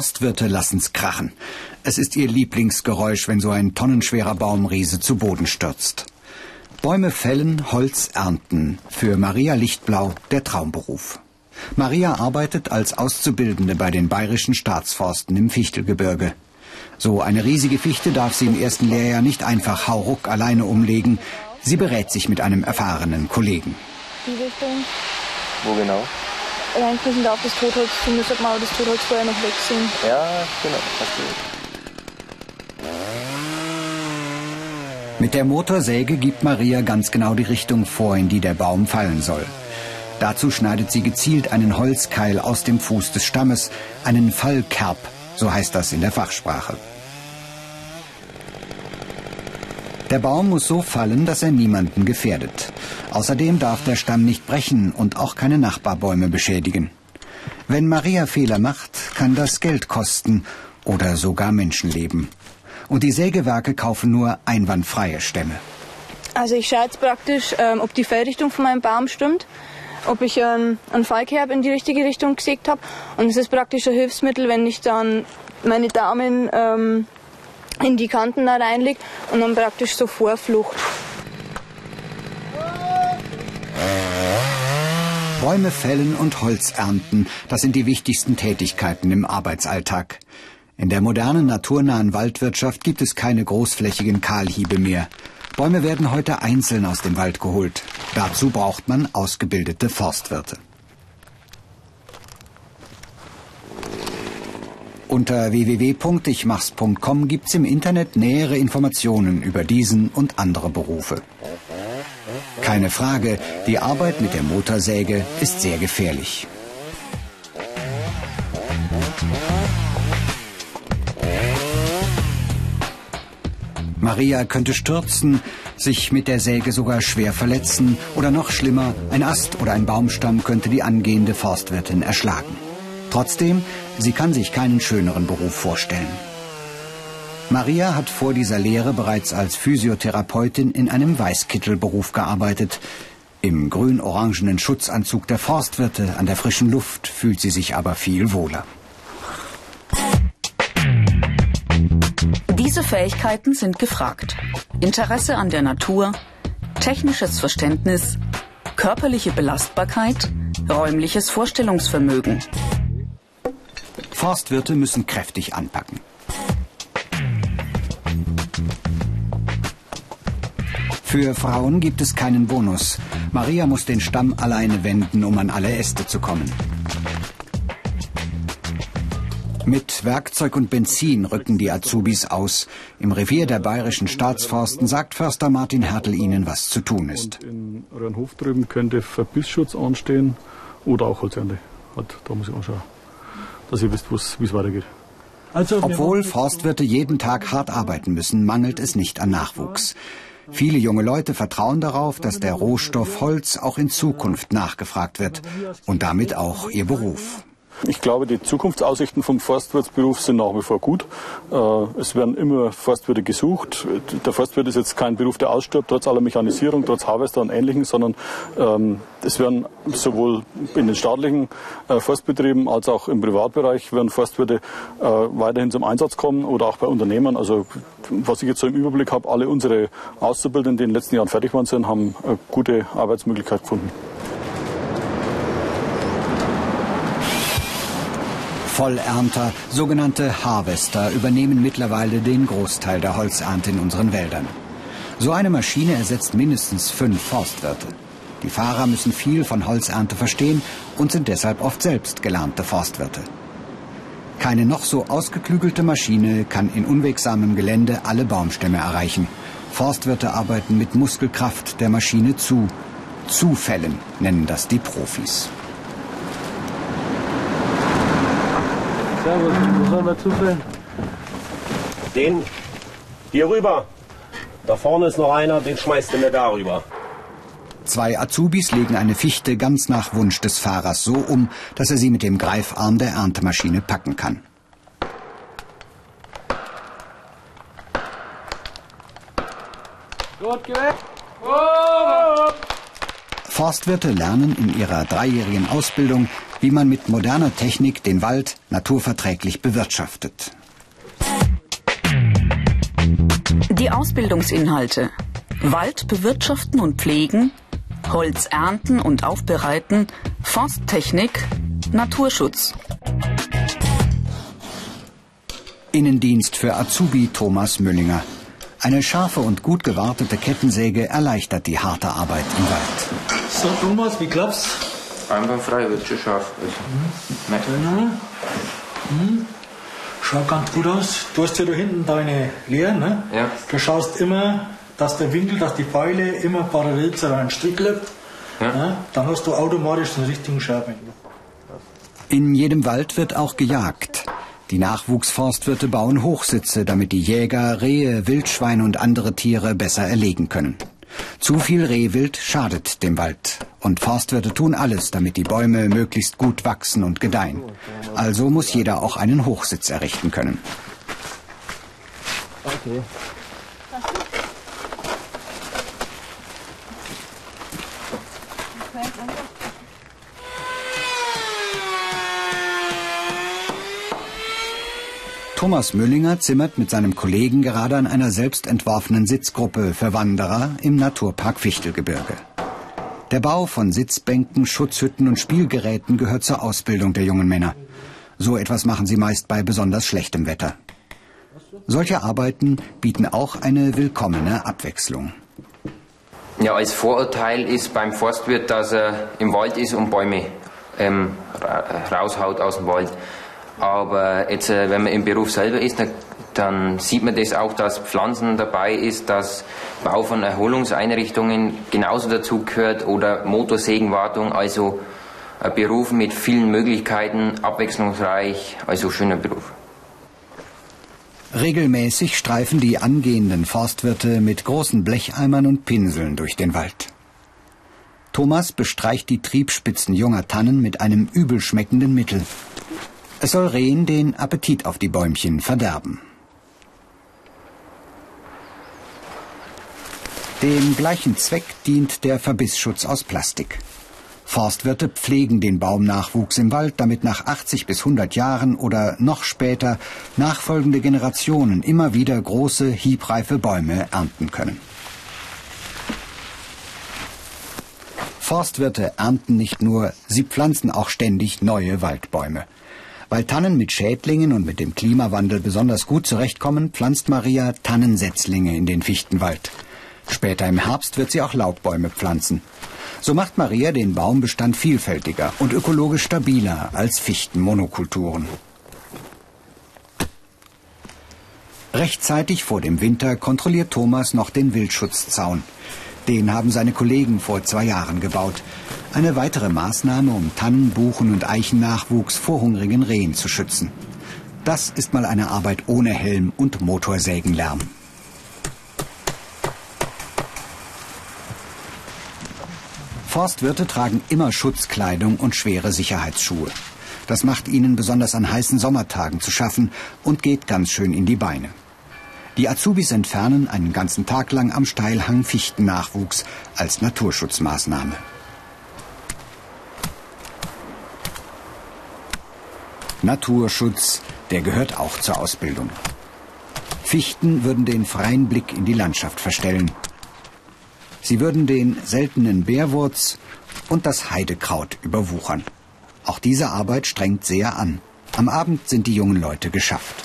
Forstwirte lassen's krachen. Es ist ihr Lieblingsgeräusch, wenn so ein tonnenschwerer Baumriese zu Boden stürzt. Bäume fällen, Holz ernten. Für Maria Lichtblau der Traumberuf. Maria arbeitet als Auszubildende bei den bayerischen Staatsforsten im Fichtelgebirge. So eine riesige Fichte darf sie im ersten Lehrjahr nicht einfach hauruck alleine umlegen. Sie berät sich mit einem erfahrenen Kollegen. Die Richtung. Wo genau? Reinkriechen darf das Totholz, du müsstest mal das Totholz vorher noch wegziehen. Ja, genau. Mit der Motorsäge gibt Maria ganz genau die Richtung vor, in die der Baum fallen soll. Dazu schneidet sie gezielt einen Holzkeil aus dem Fuß des Stammes, einen Fallkerb, so heißt das in der Fachsprache. Der Baum muss so fallen, dass er niemanden gefährdet. Außerdem darf der Stamm nicht brechen und auch keine Nachbarbäume beschädigen. Wenn Maria Fehler macht, kann das Geld kosten oder sogar Menschenleben. Und die Sägewerke kaufen nur einwandfreie Stämme. Also ich schaue jetzt praktisch, ähm, ob die Fellrichtung von meinem Baum stimmt, ob ich ähm, einen Fallkerb in die richtige Richtung gesägt habe. Und es ist praktisch ein Hilfsmittel, wenn ich dann meine Daumen ähm, in die Kanten da reinlege und dann praktisch so Vorflucht. Bäume fällen und Holz ernten, das sind die wichtigsten Tätigkeiten im Arbeitsalltag. In der modernen naturnahen Waldwirtschaft gibt es keine großflächigen Kahlhiebe mehr. Bäume werden heute einzeln aus dem Wald geholt. Dazu braucht man ausgebildete Forstwirte. Unter www.ichmachs.com gibt's im Internet nähere Informationen über diesen und andere Berufe. Keine Frage, die Arbeit mit der Motorsäge ist sehr gefährlich. Maria könnte stürzen, sich mit der Säge sogar schwer verletzen oder noch schlimmer, ein Ast oder ein Baumstamm könnte die angehende Forstwirtin erschlagen. Trotzdem, sie kann sich keinen schöneren Beruf vorstellen. Maria hat vor dieser Lehre bereits als Physiotherapeutin in einem Weißkittelberuf gearbeitet. Im grün-orangenen Schutzanzug der Forstwirte an der frischen Luft fühlt sie sich aber viel wohler. Diese Fähigkeiten sind gefragt. Interesse an der Natur, technisches Verständnis, körperliche Belastbarkeit, räumliches Vorstellungsvermögen. Forstwirte müssen kräftig anpacken. Für Frauen gibt es keinen Bonus. Maria muss den Stamm alleine wenden, um an alle Äste zu kommen. Mit Werkzeug und Benzin rücken die Azubis aus. Im Revier der bayerischen Staatsforsten sagt Förster Martin Hertel ihnen, was zu tun ist. Und in euren Hof drüben könnte Verbissschutz anstehen oder auch Holzernte. Da muss ich anschauen dass ihr wisst, wie es weitergeht. Also, Obwohl Forstwirte jeden Tag hart arbeiten müssen, mangelt es nicht an Nachwuchs. Viele junge Leute vertrauen darauf, dass der Rohstoff Holz auch in Zukunft nachgefragt wird und damit auch ihr Beruf. Ich glaube, die Zukunftsaussichten vom Forstwirtsberuf sind nach wie vor gut. Äh, es werden immer Forstwirte gesucht. Der Forstwirt ist jetzt kein Beruf, der ausstirbt, trotz aller Mechanisierung, trotz Harvester und Ähnlichem, sondern ähm, es werden sowohl in den staatlichen äh, Forstbetrieben als auch im Privatbereich werden Forstwirte äh, weiterhin zum Einsatz kommen oder auch bei Unternehmen. Also was ich jetzt so im Überblick habe, alle unsere Auszubildenden, die in den letzten Jahren fertig waren sind, haben gute Arbeitsmöglichkeit gefunden. Vollernter, sogenannte Harvester, übernehmen mittlerweile den Großteil der Holzernte in unseren Wäldern. So eine Maschine ersetzt mindestens fünf Forstwirte. Die Fahrer müssen viel von Holzernte verstehen und sind deshalb oft selbst gelernte Forstwirte. Keine noch so ausgeklügelte Maschine kann in unwegsamem Gelände alle Baumstämme erreichen. Forstwirte arbeiten mit Muskelkraft der Maschine zu. Zufällen nennen das die Profis. Servus, wo sollen wir zufällen? Den hier rüber. Da vorne ist noch einer, den schmeißt du mir darüber. Zwei Azubis legen eine Fichte ganz nach Wunsch des Fahrers so um, dass er sie mit dem Greifarm der Erntemaschine packen kann. Gut, geh weg. Oh! Forstwirte lernen in ihrer dreijährigen Ausbildung, wie man mit moderner Technik den Wald naturverträglich bewirtschaftet. Die Ausbildungsinhalte. Wald bewirtschaften und pflegen, Holz ernten und aufbereiten, Forsttechnik, Naturschutz. Innendienst für Azubi Thomas Müllinger. Eine scharfe und gut gewartete Kettensäge erleichtert die harte Arbeit im Wald. So, Thomas, wie klappt's? Einwandfrei, wird schon scharf. Also, Genau. Hm. Schaut ganz gut aus. Du hast ja da hinten deine Lehren, ne? Ja. Du schaust immer, dass der Winkel, dass die Pfeile immer parallel zu deinem Strick läuft. Ja. Ne? Dann hast du automatisch den richtigen Scherbwinkel. In jedem Wald wird auch gejagt. Die Nachwuchsforstwirte bauen Hochsitze, damit die Jäger Rehe, Wildschweine und andere Tiere besser erlegen können. Zu viel Rehwild schadet dem Wald. Und Forstwirte tun alles, damit die Bäume möglichst gut wachsen und gedeihen. Also muss jeder auch einen Hochsitz errichten können. Okay. Thomas Müllinger zimmert mit seinem Kollegen gerade an einer selbst entworfenen Sitzgruppe für Wanderer im Naturpark Fichtelgebirge. Der Bau von Sitzbänken, Schutzhütten und Spielgeräten gehört zur Ausbildung der jungen Männer. So etwas machen sie meist bei besonders schlechtem Wetter. Solche Arbeiten bieten auch eine willkommene Abwechslung. Ja, als Vorurteil ist beim Forstwirt, dass er im Wald ist und Bäume ähm, ra- raushaut aus dem Wald. Aber jetzt, äh, wenn man im Beruf selber ist, dann, dann sieht man das auch, dass Pflanzen dabei ist, dass Bau von Erholungseinrichtungen genauso dazu gehört oder Motorsägenwartung, also ein Beruf mit vielen Möglichkeiten, abwechslungsreich, also schöner Beruf. Regelmäßig streifen die angehenden Forstwirte mit großen Blecheimern und Pinseln durch den Wald. Thomas bestreicht die Triebspitzen junger Tannen mit einem übel schmeckenden Mittel. Es soll Rehen den Appetit auf die Bäumchen verderben. Dem gleichen Zweck dient der Verbissschutz aus Plastik. Forstwirte pflegen den Baumnachwuchs im Wald, damit nach 80 bis 100 Jahren oder noch später nachfolgende Generationen immer wieder große, hiebreife Bäume ernten können. Forstwirte ernten nicht nur, sie pflanzen auch ständig neue Waldbäume. Weil Tannen mit Schädlingen und mit dem Klimawandel besonders gut zurechtkommen, pflanzt Maria Tannensetzlinge in den Fichtenwald. Später im Herbst wird sie auch Laubbäume pflanzen. So macht Maria den Baumbestand vielfältiger und ökologisch stabiler als Fichtenmonokulturen. Rechtzeitig vor dem Winter kontrolliert Thomas noch den Wildschutzzaun. Den haben seine Kollegen vor zwei Jahren gebaut. Eine weitere Maßnahme, um Tannen, Buchen und Eichennachwuchs vor hungrigen Rehen zu schützen. Das ist mal eine Arbeit ohne Helm und Motorsägenlärm. Forstwirte tragen immer Schutzkleidung und schwere Sicherheitsschuhe. Das macht ihnen besonders an heißen Sommertagen zu schaffen und geht ganz schön in die Beine. Die Azubis entfernen einen ganzen Tag lang am Steilhang Fichtennachwuchs als Naturschutzmaßnahme. Naturschutz, der gehört auch zur Ausbildung. Fichten würden den freien Blick in die Landschaft verstellen. Sie würden den seltenen Bärwurz und das Heidekraut überwuchern. Auch diese Arbeit strengt sehr an. Am Abend sind die jungen Leute geschafft.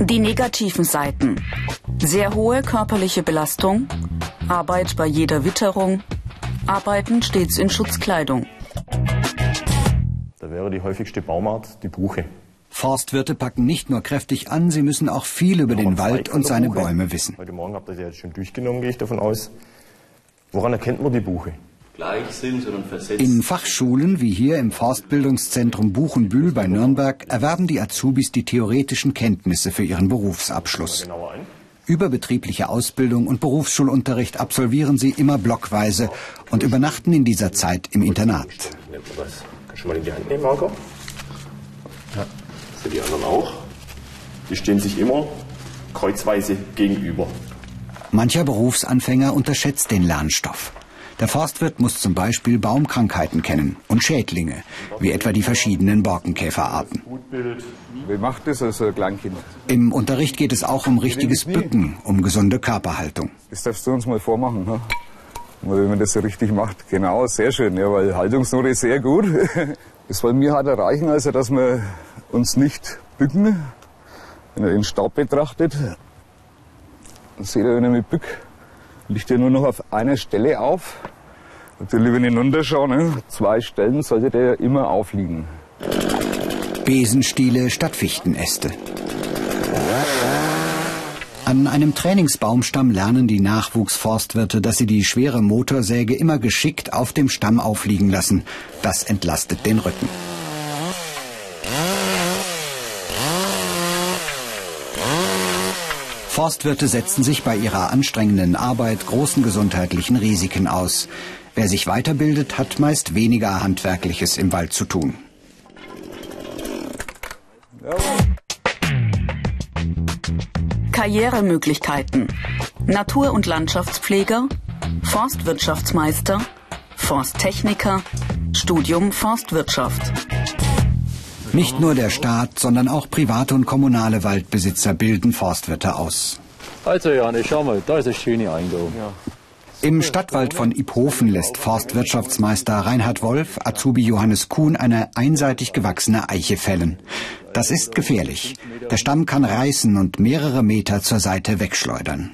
Die negativen Seiten. Sehr hohe körperliche Belastung, Arbeit bei jeder Witterung, Arbeiten stets in Schutzkleidung. Da wäre die häufigste Baumart die Buche. Forstwirte packen nicht nur kräftig an, sie müssen auch viel über den Wald und seine Bäume wissen. Heute Morgen habt ihr sie jetzt schon durchgenommen, gehe ich davon aus. Woran erkennt man die Buche? gleich sind, sondern versetzt. In Fachschulen wie hier im Forstbildungszentrum Buchenbühl bei Nürnberg erwerben die Azubis die theoretischen Kenntnisse für ihren Berufsabschluss. Überbetriebliche Ausbildung und Berufsschulunterricht absolvieren sie immer blockweise und übernachten in dieser Zeit im Internat. Kannst du mal in die Hand nehmen, Marco? Ja. Für die anderen auch. Die stehen sich immer kreuzweise gegenüber. Mancher Berufsanfänger unterschätzt den Lernstoff. Der Forstwirt muss zum Beispiel Baumkrankheiten kennen und Schädlinge, wie etwa die verschiedenen Borkenkäferarten. Wie macht das als Kleinkind? Im Unterricht geht es auch um richtiges Bücken, um gesunde Körperhaltung. Das darfst du uns mal vormachen, ne? wenn man das so richtig macht. Genau, sehr schön, ja, weil Haltungsnote ist sehr gut. Das soll mir halt erreichen, also dass wir uns nicht bücken, wenn er den Stab betrachtet. Dann seht ihr, wenn ich mich bück, liegt er nur noch auf einer Stelle auf. Natürlich, wenn ich hinunterschaue, ne, zwei Stellen sollte der immer aufliegen. Besenstiele statt Fichtenäste. An einem Trainingsbaumstamm lernen die Nachwuchsforstwirte, dass sie die schwere Motorsäge immer geschickt auf dem Stamm aufliegen lassen. Das entlastet den Rücken. Forstwirte setzen sich bei ihrer anstrengenden Arbeit großen gesundheitlichen Risiken aus. Wer sich weiterbildet, hat meist weniger Handwerkliches im Wald zu tun. Karrieremöglichkeiten. Natur- und Landschaftspfleger, Forstwirtschaftsmeister, Forsttechniker, Studium Forstwirtschaft. Nicht nur der Staat, sondern auch private und kommunale Waldbesitzer bilden Forstwirte aus. Also Janne, schau mal, da ist eine schöne Eingabe. Ja. Im Stadtwald von Iphofen lässt Forstwirtschaftsmeister Reinhard Wolf Azubi Johannes Kuhn eine einseitig gewachsene Eiche fällen. Das ist gefährlich. Der Stamm kann reißen und mehrere Meter zur Seite wegschleudern.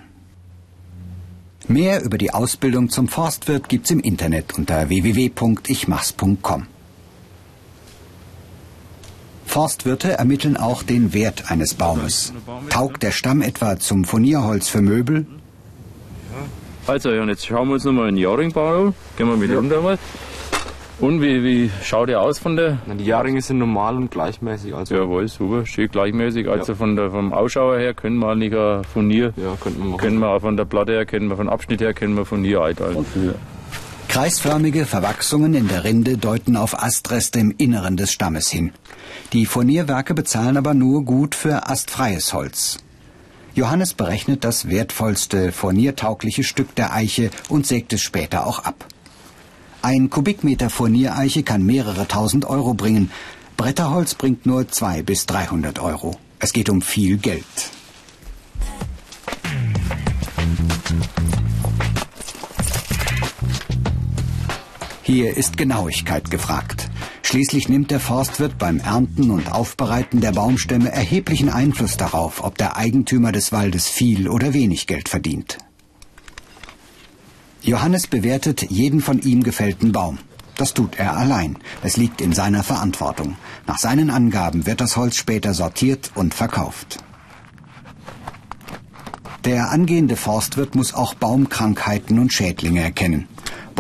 Mehr über die Ausbildung zum Forstwirt gibt's im Internet unter www.ichmachs.com. Forstwirte ermitteln auch den Wert eines Baumes. Taugt der Stamm etwa zum Furnierholz für Möbel? Also, ja, jetzt schauen wir uns nochmal einen Jaringbau an. Gehen wir mit ja. runter mal. Und wie, wie schaut der aus von der? Na, die Jahrringe sind normal und gleichmäßig. Also Jawohl, super, steht gleichmäßig. Also ja. von der, vom Ausschauer her können wir eigentlich ein Furnier, ja, könnten wir machen. können wir auch von der Platte her, kennen wir von Abschnitt her, kennen wir Furnier einteilen. Kreisförmige Verwachsungen in der Rinde deuten auf Astreste im Inneren des Stammes hin. Die Furnierwerke bezahlen aber nur gut für astfreies Holz. Johannes berechnet das wertvollste furniertaugliche Stück der Eiche und sägt es später auch ab. Ein Kubikmeter Furniereiche kann mehrere tausend Euro bringen. Bretterholz bringt nur zwei bis dreihundert Euro. Es geht um viel Geld. Hier ist Genauigkeit gefragt. Schließlich nimmt der Forstwirt beim Ernten und Aufbereiten der Baumstämme erheblichen Einfluss darauf, ob der Eigentümer des Waldes viel oder wenig Geld verdient. Johannes bewertet jeden von ihm gefällten Baum. Das tut er allein. Es liegt in seiner Verantwortung. Nach seinen Angaben wird das Holz später sortiert und verkauft. Der angehende Forstwirt muss auch Baumkrankheiten und Schädlinge erkennen.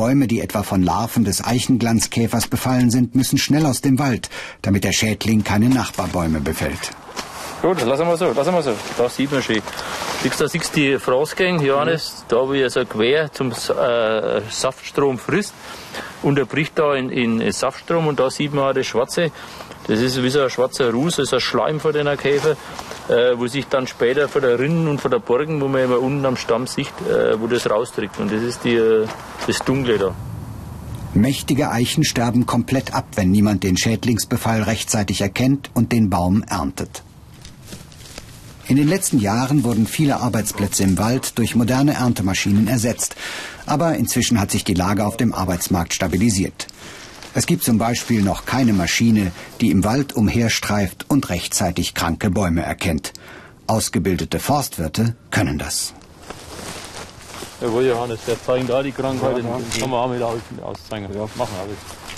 Bäume, die etwa von Larven des Eichenglanzkäfers befallen sind, müssen schnell aus dem Wald, damit der Schädling keine Nachbarbäume befällt. Gut, lassen wir so, lassen wir so. Da sieht man schön. Da siehst du die Fraßgänge, Johannes, da wo er so quer zum äh, Saftstrom frisst, unterbricht da in, in Saftstrom und da sieht man auch das Schwarze. Das ist wie so ein schwarzer Ruß, das ist ein Schleim von den Käfer, äh, wo sich dann später von der Rinnen und von der Borgen, wo man immer unten am Stamm sieht, äh, wo das rausträgt. Und das ist die, äh, das Dunkle da. Mächtige Eichen sterben komplett ab, wenn niemand den Schädlingsbefall rechtzeitig erkennt und den Baum erntet. In den letzten Jahren wurden viele Arbeitsplätze im Wald durch moderne Erntemaschinen ersetzt. Aber inzwischen hat sich die Lage auf dem Arbeitsmarkt stabilisiert. Es gibt zum Beispiel noch keine Maschine, die im Wald umherstreift und rechtzeitig kranke Bäume erkennt. Ausgebildete Forstwirte können das. Jawohl, Johannes, der zeigen da die Krankheit, ja, den kann man auch mit auszeigen. Ja, machen wir alles.